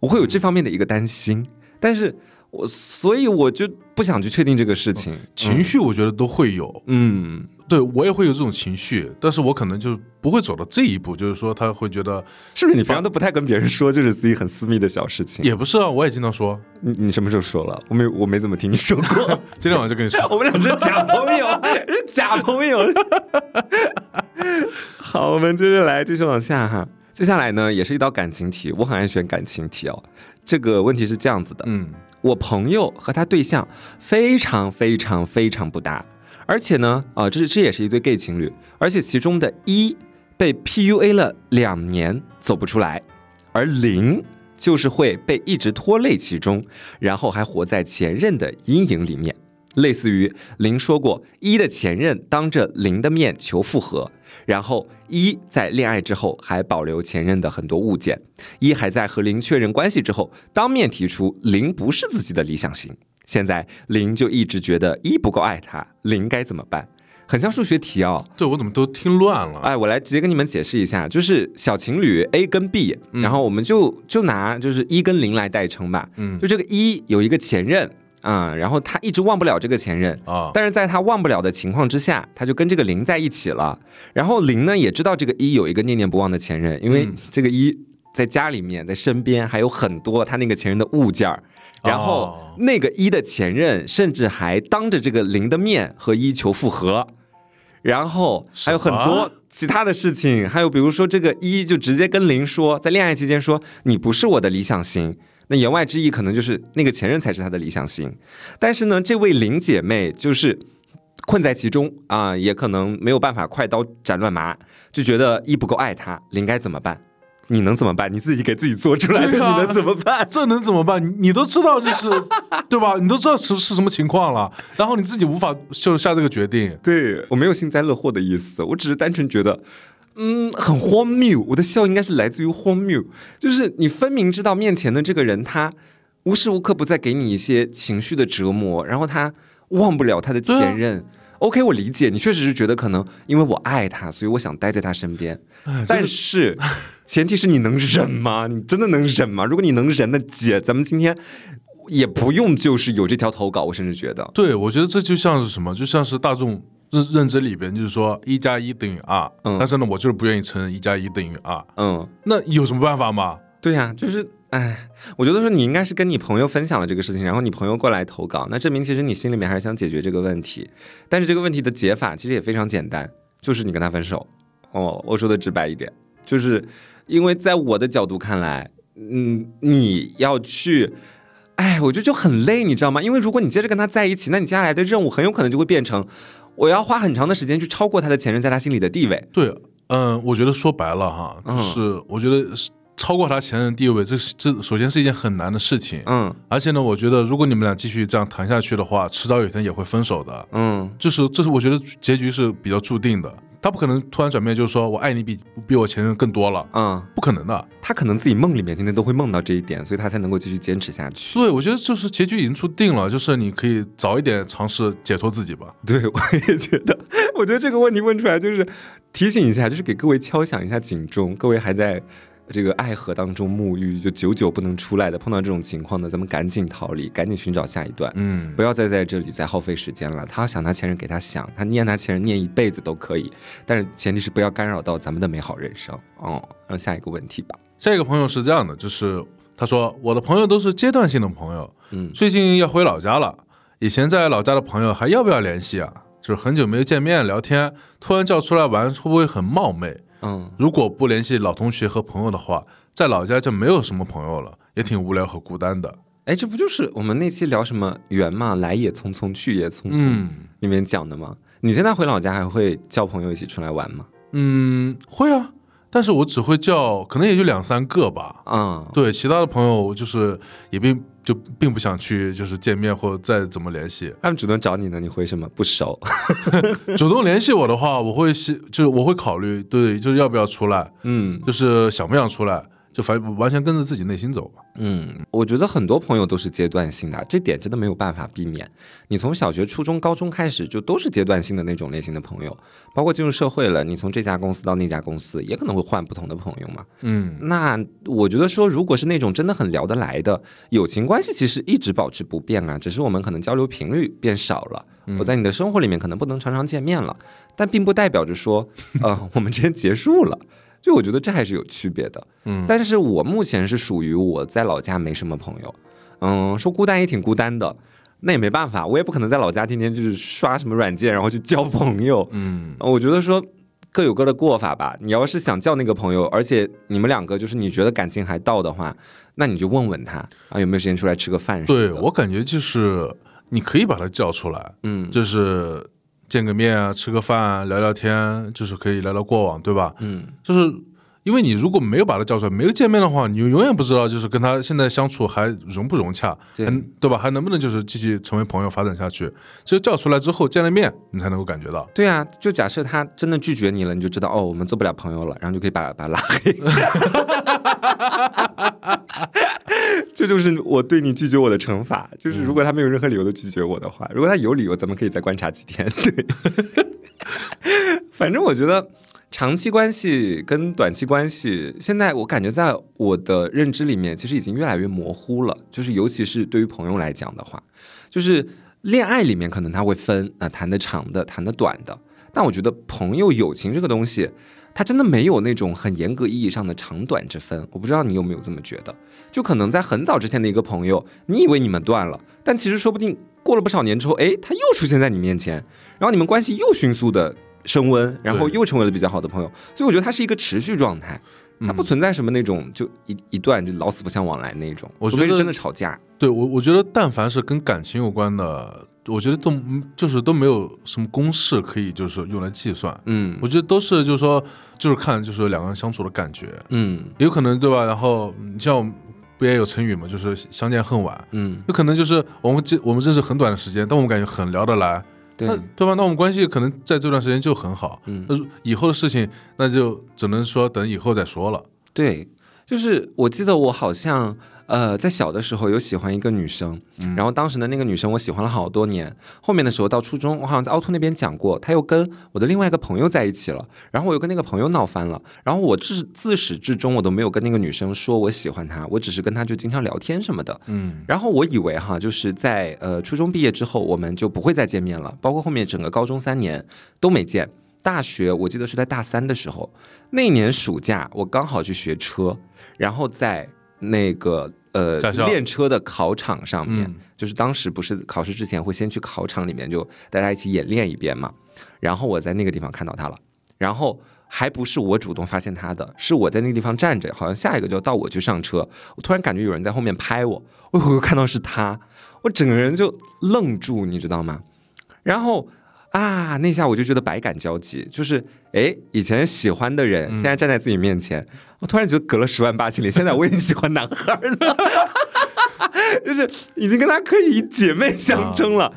我会有这方面的一个担心，但是我所以我就不想去确定这个事情。情绪我觉得都会有，嗯，对我也会有这种情绪，但是我可能就不会走到这一步，就是说他会觉得是不是你平常都不太跟别人说，就是自己很私密的小事情？也不是啊，我也经常说。你你什么时候说了？我没我没怎么听你说过。<laughs> 今天晚上就跟你说，<laughs> 我们俩是假朋友，<laughs> 是假朋友。好，我们接着来继续往下哈。接下来呢，也是一道感情题，我很爱选感情题哦。这个问题是这样子的，嗯，我朋友和他对象非常非常非常不搭，而且呢，啊，这是这也是一对 gay 情侣，而且其中的一被 PUA 了两年走不出来，而零就是会被一直拖累其中，然后还活在前任的阴影里面。类似于零说过，一的前任当着零的面求复合，然后一在恋爱之后还保留前任的很多物件，一还在和零确认关系之后当面提出零不是自己的理想型，现在零就一直觉得一不够爱他，零该怎么办？很像数学题哦。对我怎么都听乱了？哎，我来直接跟你们解释一下，就是小情侣 A 跟 B，然后我们就就拿就是一跟零来代称吧。嗯，就这个一有一个前任。啊，然后他一直忘不了这个前任啊，但是在他忘不了的情况之下，他就跟这个零在一起了。然后零呢也知道这个一有一个念念不忘的前任，因为这个一在家里面在身边还有很多他那个前任的物件儿。然后那个一的前任甚至还当着这个零的面和一求复合，然后还有很多其他的事情，还有比如说这个一就直接跟零说，在恋爱期间说你不是我的理想型。那言外之意可能就是那个前任才是他的理想型，但是呢，这位林姐妹就是困在其中啊，也可能没有办法快刀斩乱麻，就觉得一不够爱他，林该怎么办？你能怎么办？你自己给自己做出来的，你能怎么办？这能怎么办？你你都知道就是对吧？你都知道是是什么情况了，然后你自己无法就下这个决定。对我没有幸灾乐祸的意思，我只是单纯觉得。嗯，很荒谬。我的笑应该是来自于荒谬，就是你分明知道面前的这个人，他无时无刻不在给你一些情绪的折磨，然后他忘不了他的前任。OK，我理解你，确实是觉得可能因为我爱他，所以我想待在他身边。但是前提是你能忍吗？你真的能忍吗？如果你能忍，那姐，咱们今天也不用就是有这条投稿。我甚至觉得，对我觉得这就像是什么，就像是大众。认认知里边就是说一加一等于二，嗯但是呢，我就是不愿意承认一加一等于二。嗯，那有什么办法吗？对呀，就是，哎，我觉得说你应该是跟你朋友分享了这个事情，然后你朋友过来投稿，那证明其实你心里面还是想解决这个问题。但是这个问题的解法其实也非常简单，就是你跟他分手。哦，我说的直白一点，就是因为在我的角度看来，嗯，你要去，哎，我觉得就很累，你知道吗？因为如果你接着跟他在一起，那你接下来的任务很有可能就会变成。我要花很长的时间去超过他的前任在他心里的地位。对，嗯，我觉得说白了哈，就是我觉得超过他前任地位，这是这首先是一件很难的事情。嗯，而且呢，我觉得如果你们俩继续这样谈下去的话，迟早有一天也会分手的。嗯，就是这是我觉得结局是比较注定的。他不可能突然转变，就是说我爱你比比我前任更多了，嗯，不可能的。他可能自己梦里面天天都会梦到这一点，所以他才能够继续坚持下去。对，我觉得就是结局已经注定了，就是你可以早一点尝试解脱自己吧。<laughs> 对，我也觉得，<laughs> 我觉得这个问题问出来就是提醒一下，就是给各位敲响一下警钟，各位还在。这个爱河当中沐浴，就久久不能出来的，碰到这种情况呢，咱们赶紧逃离，赶紧寻找下一段，嗯，不要再在这里再耗费时间了。他想他前任给他想，他念他前任念一辈子都可以，但是前提是不要干扰到咱们的美好人生。哦，让下一个问题吧。下一个朋友是这样的，就是他说我的朋友都是阶段性的朋友，嗯，最近要回老家了，以前在老家的朋友还要不要联系啊？就是很久没有见面聊天，突然叫出来玩，会不会很冒昧？嗯，如果不联系老同学和朋友的话，在老家就没有什么朋友了，也挺无聊和孤单的。哎，这不就是我们那期聊什么缘嘛，来也匆匆，去也匆匆里面讲的吗？你现在回老家还会叫朋友一起出来玩吗？嗯，会啊。但是我只会叫，可能也就两三个吧。嗯，对，其他的朋友就是也并就并不想去，就是见面或再怎么联系。他们主动找你呢，你回什么？不熟。<laughs> 主动联系我的话，我会是就是我会考虑，对，就是要不要出来，嗯就是想不想出来，就反完全跟着自己内心走吧。嗯，我觉得很多朋友都是阶段性的，这点真的没有办法避免。你从小学、初中、高中开始，就都是阶段性的那种类型的朋友，包括进入社会了，你从这家公司到那家公司，也可能会换不同的朋友嘛。嗯，那我觉得说，如果是那种真的很聊得来的友情关系，其实一直保持不变啊，只是我们可能交流频率变少了。我在你的生活里面可能不能常常见面了，但并不代表着说，呃，我们之间结束了。就我觉得这还是有区别的。嗯但是我目前是属于我在老家没什么朋友，嗯，说孤单也挺孤单的。那也没办法，我也不可能在老家天天就是刷什么软件，然后去交朋友。嗯，我觉得说各有各的过法吧。你要是想叫那个朋友，而且你们两个就是你觉得感情还到的话，那你就问问他啊有没有时间出来吃个饭。对我感觉就是你可以把他叫出来，嗯就是见个面啊，吃个饭啊，聊聊天，就是可以聊聊过往，对吧？嗯就是因为你如果没有把他叫出来，没有见面的话，你永远不知道就是跟他现在相处还融不融洽，对还对吧？还能不能就是继续成为朋友发展下去？只有叫出来之后见了面，你才能够感觉到。对啊，就假设他真的拒绝你了，你就知道哦，我们做不了朋友了，然后就可以把把他拉黑。<laughs> <laughs> 这就是我对你拒绝我的惩罚。就是如果他没有任何理由的拒绝我的话，如果他有理由，咱们可以再观察几天。<laughs> 对，<laughs> 反正我觉得长期关系跟短期关系，现在我感觉在我的认知里面，其实已经越来越模糊了。就是尤其是对于朋友来讲的话，就是恋爱里面可能他会分啊、呃谈的长的，谈的短的。但我觉得朋友友情这个东西，它真的没有那种很严格意义上的长短之分。我不知道你有没有这么觉得？就可能在很早之前的一个朋友，你以为你们断了，但其实说不定过了不少年之后，哎，他又出现在你面前，然后你们关系又迅速的升温，然后又成为了比较好的朋友。所以我觉得它是一个持续状态。它不存在什么那种就一一段就老死不相往来那种，我觉得真的吵架。对我，我觉得但凡是跟感情有关的，我觉得都就是都没有什么公式可以就是用来计算。嗯我觉得都是就是说，就是看就是两个人相处的感觉，嗯有可能对吧？然后你像我们不也有成语嘛，就是相见恨晚。嗯，有可能就是我们这我们认识很短的时间，但我们感觉很聊得来，对那对吧？那我们关系可能在这段时间就很好。嗯那以后的事情，那就只能说等以后再说了。对，就是我记得我好像呃在小的时候有喜欢一个女生，然后当时的那个女生我喜欢了好多年，后面的时候到初中，我好像在凹凸那边讲过，她又跟我的另外一个朋友在一起了，然后我又跟那个朋友闹翻了，然后我自自始至终我都没有跟那个女生说我喜欢她，我只是跟她就经常聊天什么的，嗯。然后我以为哈，就是在呃初中毕业之后，我们就不会再见面了，包括后面整个高中三年都没见。大学我记得是在大三的时候，那年暑假我刚好去学车，然后在那个呃练车的考场上面，嗯就是当时不是考试之前会先去考场里面就大家一起演练一遍嘛，然后我在那个地方看到他了，然后。还不是我主动发现他的，是我在那个地方站着，好像下一个就要到我去上车，我突然感觉有人在后面拍我，我我看到是他，我整个人就愣住，你知道吗？然后啊，那下我就觉得百感交集，就是哎，以前喜欢的人现在站在自己面前，我突然觉得隔了十万八千里，现在我已经喜欢男孩了，<laughs> 就是已经跟他可以以姐妹相称了。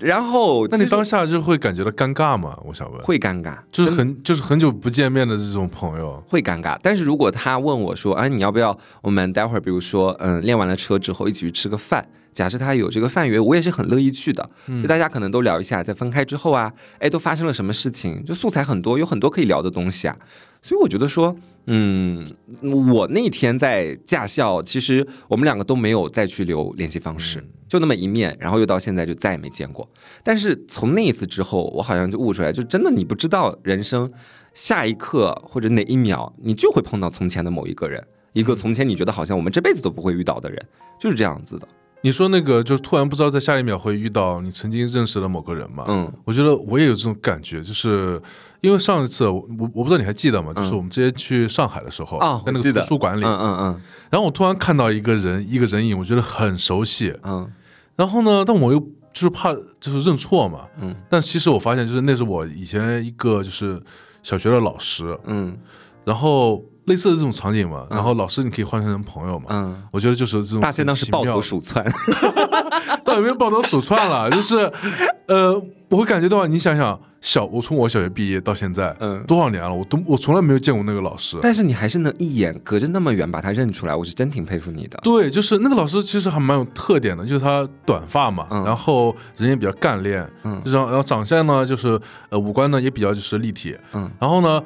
然后，那你当下就会感觉到尴尬吗？我想问，会尴尬，就是很就是很久不见面的这种朋友，会尴尬。但是如果他问我说：“哎，你要不要我们待会儿，比如说，嗯，练完了车之后一起去吃个饭？”假设他有这个范约，我也是很乐意去的。就大家可能都聊一下，在分开之后啊，哎，都发生了什么事情？就素材很多，有很多可以聊的东西啊。所以我觉得说，嗯，我那天在驾校，其实我们两个都没有再去留联系方式，就那么一面，然后又到现在就再也没见过。但是从那一次之后，我好像就悟出来，就真的你不知道人生下一刻或者哪一秒，你就会碰到从前的某一个人，一个从前你觉得好像我们这辈子都不会遇到的人，就是这样子的。你说那个就是突然不知道在下一秒会遇到你曾经认识的某个人嘛？嗯。我觉得我也有这种感觉，就是因为上一次我我我不知道你还记得吗？就是我们之前去上海的时候，啊，在那个图书馆里，嗯嗯。然后我突然看到一个人一个人影，我觉得很熟悉。嗯。然后呢，但我又就是怕就是认错嘛，嗯。但其实我发现就是那是我以前一个就是小学的老师，嗯。然后类似的这种场景嘛，然后老师你可以换成朋友嘛，嗯，我觉得就是这种大仙当时抱头鼠窜，倒 <laughs> 也没有抱头鼠窜了，就是，呃，我会感觉到，你想想，小我从我小学毕业到现在，嗯。多少年了，我都我从来没有见过那个老师。但是你还是能一眼隔着那么远把他认出来，我是真挺佩服你的。对，就是那个老师其实还蛮有特点的，就是他短发嘛，嗯。然后人也比较干练，嗯。然后然后长相呢，就是呃五官呢也比较就是立体，嗯，然后呢，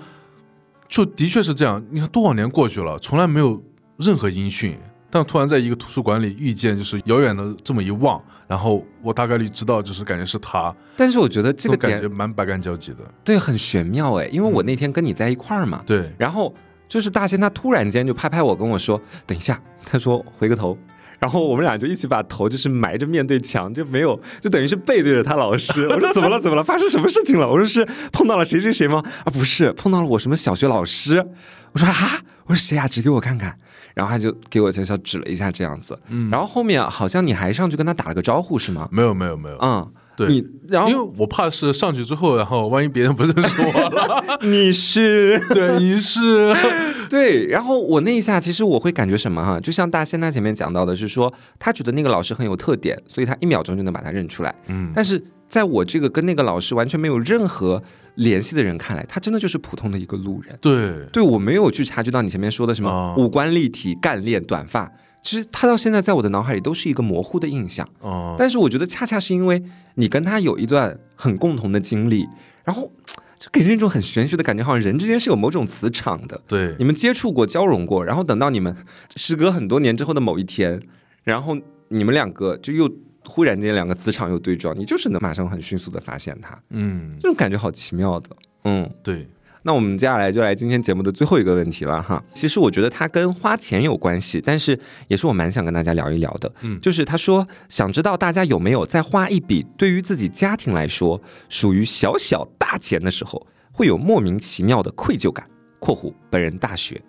就的确是这样。你看多少年过去了，从来没有任何音讯，但突然在一个图书馆里遇见，就是遥远的这么一望，然后我大概率知道，就是感觉是他，但是我觉得这个感觉蛮百感交集的。对很玄妙哎，因为我那天跟你在一块儿嘛，对，然后就是大仙他突然间就拍拍我跟我说，等一下，他说回个头。然后我们俩就一起把头就是埋着面对墙，就没有，就等于是背对着他老师。我说怎么了？怎么了？发生什么事情了？我说是碰到了谁谁谁吗？啊，不是，碰到了我什么小学老师。我说啊，我说谁呀、指给我看看。然后他就给我悄悄指了一下这样子。嗯然后后面好像你还上去跟他打了个招呼是吗？没有没有没有，嗯，对。你然后因为我怕是上去之后，然后万一别人不认识我了，<laughs> 你是。<laughs> 对，你是，<laughs> 对，然后我那一下，其实我会感觉什么哈，就像大仙他前面讲到的是说，他觉得那个老师很有特点，所以他一秒钟就能把他认出来。嗯，但是在我这个跟那个老师完全没有任何联系的人看来，他真的就是普通的一个路人。对，对我没有去察觉到你前面说的什么哦五官立体、干练、短发，其实他到现在在我的脑海里都是一个模糊的印象。哦，但是我觉得恰恰是因为你跟他有一段很共同的经历，然后 <tsk> 就给人一种很玄学的感觉，好像人之间是有某种磁场的。对你，们接触过、交融过，然后等到你们时隔很多年之后的某一天，然后你们两个就又忽然间两个磁场又对撞，你就是能马上很迅速的发现它，嗯，这种感觉好奇妙的。嗯，对，那我们接下来就来今天节目的最后一个问题了哈。其实我觉得它跟花钱有关系，但是也是我蛮想跟大家聊一聊的。嗯就是他说想知道大家有没有在花一笔对于自己家庭来说属于小小大钱的时候，会有莫名其妙的愧疚感。（括弧本人大学）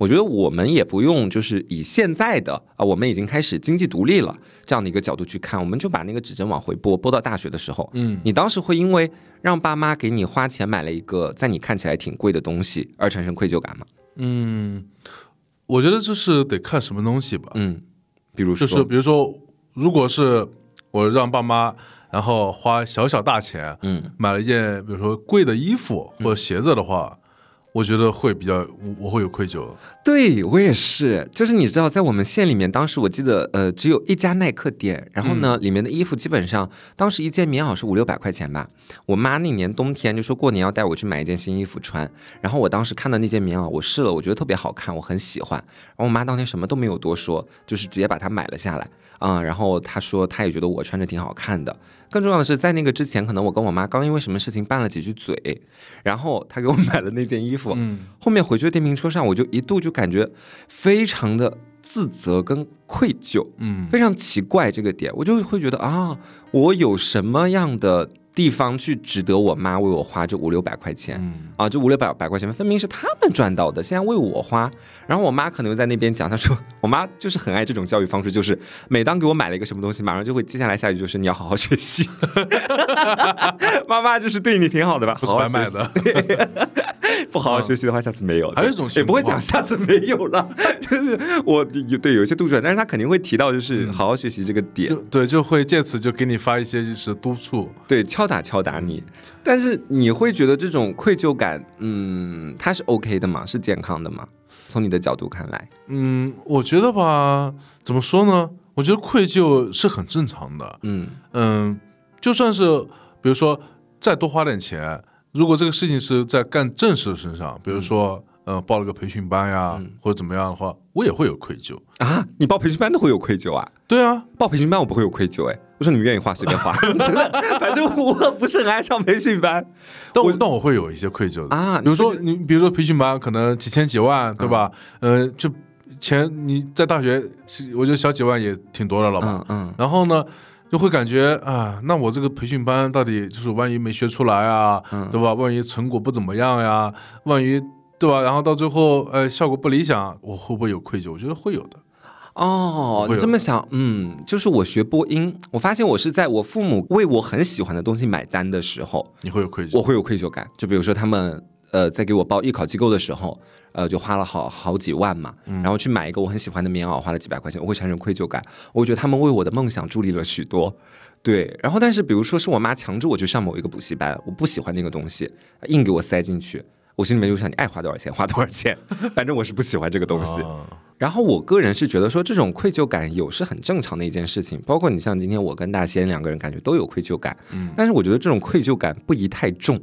我觉得我们也不用就是以现在的啊，我们已经开始经济独立了这样的一个角度去看，我们就把那个指针往回拨，拨到大学的时候，嗯，你当时会因为让爸妈给你花钱买了一个在你看起来挺贵的东西而产生愧疚感吗？嗯，我觉得这是得看什么东西吧，嗯，比如说，就是比如说，如果是我让爸妈，然后花小小大钱嗯买了一件，比如说贵的衣服或者鞋子的话，我觉得会比较，我我会有愧疚。对我也是，就是你知道，在我们县里面，当时我记得，呃，只有一家耐克店，然后呢，里面的衣服基本上，当时一件棉袄是五六百块钱吧。我妈那年冬天就说过年要带我去买一件新衣服穿，然后我当时看到那件棉袄，我试了，我觉得特别好看，我很喜欢。然后我妈当天什么都没有多说，就是直接把它买了下来。啊、然后她说她也觉得我穿着挺好看的。更重要的是，在那个之前，可能我跟我妈刚因为什么事情拌了几句嘴，然后她给我买了那件衣服，嗯。后面回去的电瓶车上，我就一度就感觉非常的自责跟愧疚，嗯。非常奇怪这个点，我就会觉得啊，我有什么样的地方去值得我妈为我花这五六百块钱？嗯啊，这五六百百块钱分明是他们赚到的，现在为我花。然后我妈可能又在那边讲，她说 <laughs> 我妈就是很爱这种教育方式，就是每当给我买了一个什么东西，马上就会接下来下一句就是你要好好学习。<laughs> 妈妈就是对你挺好的吧？不是好好学习白买的。<laughs> 不好好学习的话，下次没有。还有一种也不会讲下次没有了，<laughs> 就是我有对有一些杜撰，但是他肯定会提到就是好好学习这个点就，对，就会借此就给你发一些就是督促。对敲打敲打你。但是你会觉得这种愧疚感，嗯，它是 OK 的吗？是健康的吗？从你的角度看来，嗯，我觉得吧，怎么说呢？我觉得愧疚是很正常的。嗯嗯，就算是比如说再多花点钱，如果这个事情是在干正事身上，比如说。呃，报了个培训班呀，嗯或者怎么样的话，我也会有愧疚。啊，你报培训班都会有愧疚啊？对啊，报培训班我不会有愧疚哎，我说你们愿意花随便花，真的，反正我不是很爱上培训班但我但我会有一些愧疚的。啊。比如说你，比如说培训班可能几千几万，对吧？呃，就钱你在大学，是我觉得小几万也挺多的了吧。嗯嗯然后呢，就会感觉啊，那我这个培训班到底就是万一没学出来啊，嗯对吧？万一成果不怎么样呀，万一对吧？然后到最后呃效果不理想，我会不会有愧疚？我觉得会有的。哦，你这么想，嗯，就是我学播音，我发现我是在我父母为我很喜欢的东西买单的时候，你会有愧疚？我会有愧疚感。就比如说他们呃在给我报艺考机构的时候，呃就花了好好几万嘛，然后去买一个我很喜欢的棉袄，花了几百块钱，我会产生愧疚感。我觉得他们为我的梦想助力了许多。对，然后但是比如说是我妈强制我去上某一个补习班，我不喜欢那个东西，硬给我塞进去，我心里面就想你爱花多少钱花多少钱，<laughs> 反正我是不喜欢这个东西。啊然后我个人是觉得说，这种愧疚感有是很正常的一件事情，包括你像今天我跟大仙两个人感觉都有愧疚感，嗯，但是我觉得这种愧疚感不宜太重，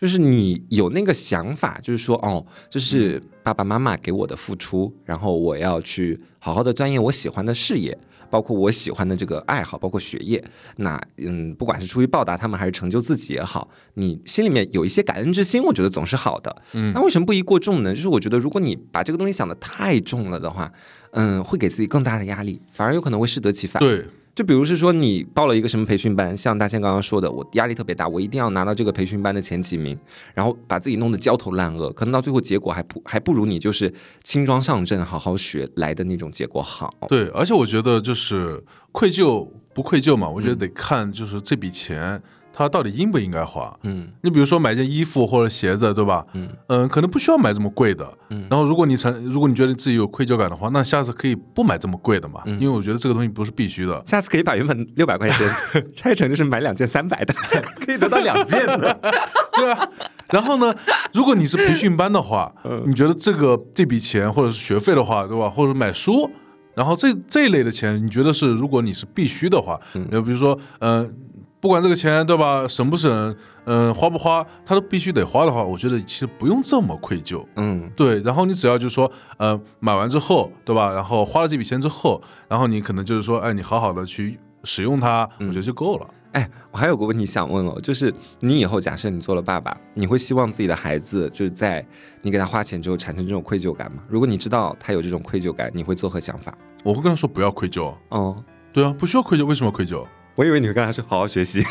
就是你有那个想法，就是说哦，这是爸爸妈妈给我的付出，然后我要去好好的钻研我喜欢的事业。包括我喜欢的这个爱好，包括学业，那嗯，不管是出于报答他们，还是成就自己也好，你心里面有一些感恩之心，我觉得总是好的。嗯，那为什么不宜过重呢？就是我觉得，如果你把这个东西想的太重了的话，嗯，会给自己更大的压力，反而有可能会适得其反。对，就比如是说，你报了一个什么培训班，像大仙刚刚说的，我压力特别大，我一定要拿到这个培训班的前几名，然后把自己弄得焦头烂额，可能到最后结果还不还不如你就是轻装上阵好好学来的那种结果好。对，而且我觉得就是愧疚不愧疚嘛，我觉得得看就是这笔钱。他到底应不应该花？嗯，你比如说买件衣服或者鞋子，对吧？嗯可能不需要买这么贵的。嗯，然后如果你成，如果你觉得自己有愧疚感的话，那下次可以不买这么贵的嘛，因为我觉得这个东西不是必须的。下次可以把原本六百块钱 <laughs> 拆成就是买两件三百的，<laughs> 可以得到两件的。<laughs> 对啊，然后呢，如果你是培训班的话，你觉得这个这笔钱或者是学费的话，对吧？或者买书，然后这这一类的钱，你觉得是如果你是必须的话，呃，比如说，嗯、不管这个钱对吧，省不省，嗯、花不花，他都必须得花的话，我觉得其实不用这么愧疚。嗯，对，然后你只要就是说，呃，买完之后，对吧？然后花了这笔钱之后，然后你可能就是说，哎，你好好的去使用它，我觉得就够了。哎，我还有个问题想问哦，就是你以后假设你做了爸爸，你会希望自己的孩子就是在你给他花钱之后产生这种愧疚感吗？如果你知道他有这种愧疚感，你会作何想法？我会跟他说不要愧疚。哦，对啊，不需要愧疚，为什么愧疚？我以为你会跟他说好好学习。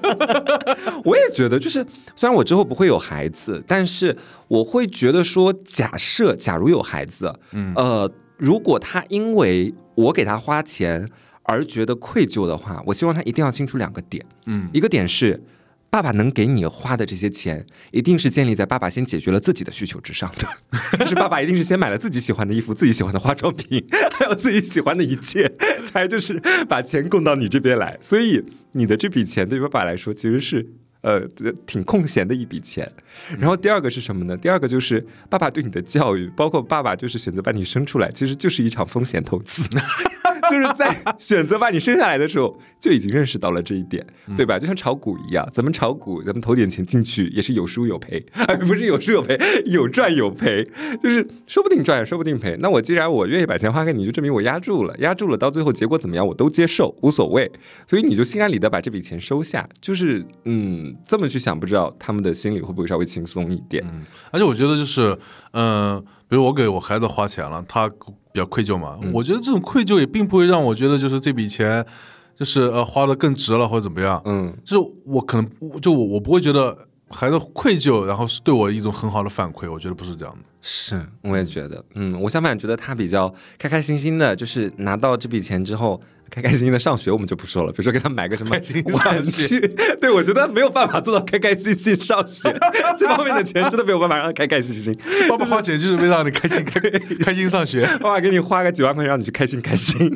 <laughs> 我也觉得，就是虽然我之后不会有孩子，但是我会觉得说，假设假如有孩子，嗯，呃，如果他因为我给他花钱而觉得愧疚的话，我希望他一定要清楚两个点，嗯，一个点是。爸爸能给你花的这些钱，一定是建立在爸爸先解决了自己的需求之上的。就 <laughs> 是爸爸一定是先买了自己喜欢的衣服、自己喜欢的化妆品，<laughs> 还有自己喜欢的一切，才就是把钱供到你这边来。所以你的这笔钱对爸爸来说其实是呃挺空闲的一笔钱。然后第二个是什么呢？第二个就是爸爸对你的教育，包括爸爸就是选择把你生出来，其实就是一场风险投资。<laughs> 就是在选择把你生下来的时候，就已经认识到了这一点，对吧？就像炒股一样，咱们炒股，咱们投点钱进去，也是有输有赔，哎，不是有输有赔，有赚有赔，就是说不定赚，说不定赔。那我既然我愿意把钱花给你，就证明我压住了，压住了，到最后结果怎么样，我都接受，无所谓。所以你就心安理得把这笔钱收下，就是嗯，这么去想，不知道他们的心里会不会稍微轻松一点？嗯，而且我觉得就是，嗯、比如我给我孩子花钱了，他比较愧疚嘛。我觉得这种愧疚也并不会让我觉得就是这笔钱就是呃花的更值了或者怎么样。嗯，就是我可能就我我不会觉得孩子愧疚，然后是对我一种很好的反馈。我觉得不是这样的。是，我也觉得，嗯，我相反觉得他比较开开心心的，就是拿到这笔钱之后，开开心心的上学，我们就不说了，比如说给他买个什么玩具，<laughs> 对我觉得没有办法做到开开心心上学，<laughs> 这方面的钱真的没有办法让他开开心心。爸爸花钱就是为了让你开心开 <laughs> 开心上学。爸爸给你花个几万块钱让你去开心开心，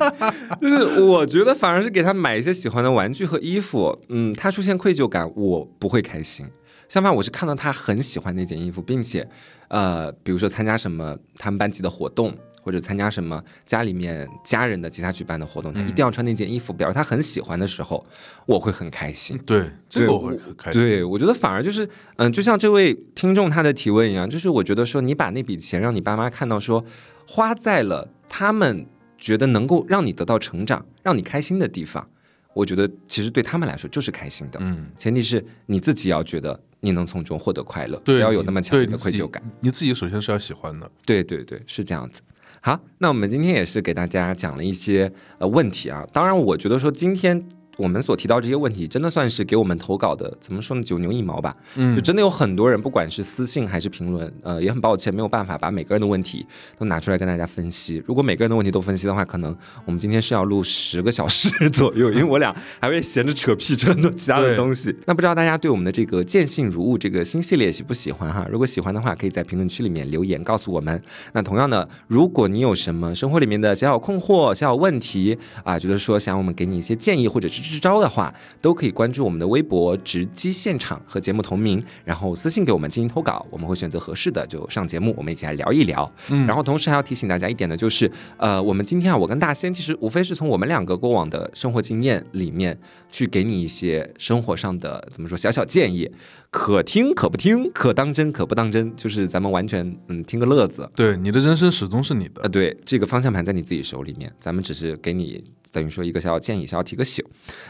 就是我觉得反而是给他买一些喜欢的玩具和衣服，嗯，他出现愧疚感，我不会开心。相反，我是看到他很喜欢那件衣服，并且，呃，比如说参加什么他们班级的活动，或者参加什么家里面家人的其他举办的活动，他一定要穿那件衣服，表示他很喜欢的时候，我会很开心。对，这对个我会很开心。对，我觉得反而就是，嗯，就像这位听众他的提问一样，就是我觉得说，你把那笔钱让你爸妈看到说，花在了他们觉得能够让你得到成长、让你开心的地方，我觉得其实对他们来说就是开心的。嗯，前提是你自己要觉得你能从中获得快乐，不要有那么强烈的愧疚感。你自己首先是要喜欢的。对对对，是这样子。好，那我们今天也是给大家讲了一些呃问题啊。当然，我觉得说今天我们所提到这些问题，真的算是给我们投稿的，怎么说呢？九牛一毛吧。嗯就真的有很多人，不管是私信还是评论，呃，也很抱歉，没有办法把每个人的问题都拿出来跟大家分析。如果每个人的问题都分析的话，可能我们今天是要录十个小时左右，因为我俩还会闲着扯屁扯很多其他的 <laughs> 东西。那不知道大家对我们的这个见信如晤这个新系列喜不喜欢哈？如果喜欢的话，可以在评论区里面留言告诉我们。那同样的，如果你有什么生活里面的小小困惑、小小问题啊，觉得说想我们给你一些建议或者是支招的话，都可以关注我们的微博“直击现场”和节目同名，然后私信给我们进行投稿，我们会选择合适的就上节目，我们一起来聊一聊。嗯然后同时还要提醒大家一点呢，就是呃，我们今天啊，我跟大仙其实无非是从我们两个过往的生活经验里面去给你一些生活上的怎么说小小建议，可听可不听，可当真可不当真，就是咱们完全嗯听个乐子。对，你的人生始终是你的呃，的。对，这个方向盘在你自己手里面，咱们只是给你等于说一个小小建议，小小提个醒。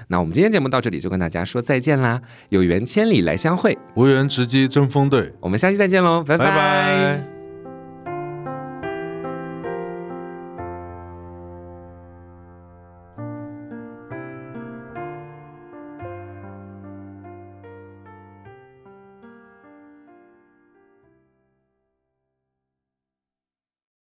那我们今天节目到这里就跟大家说再见啦，有缘千里来相会，无缘直击争锋队，我们下期再见喽，拜拜。拜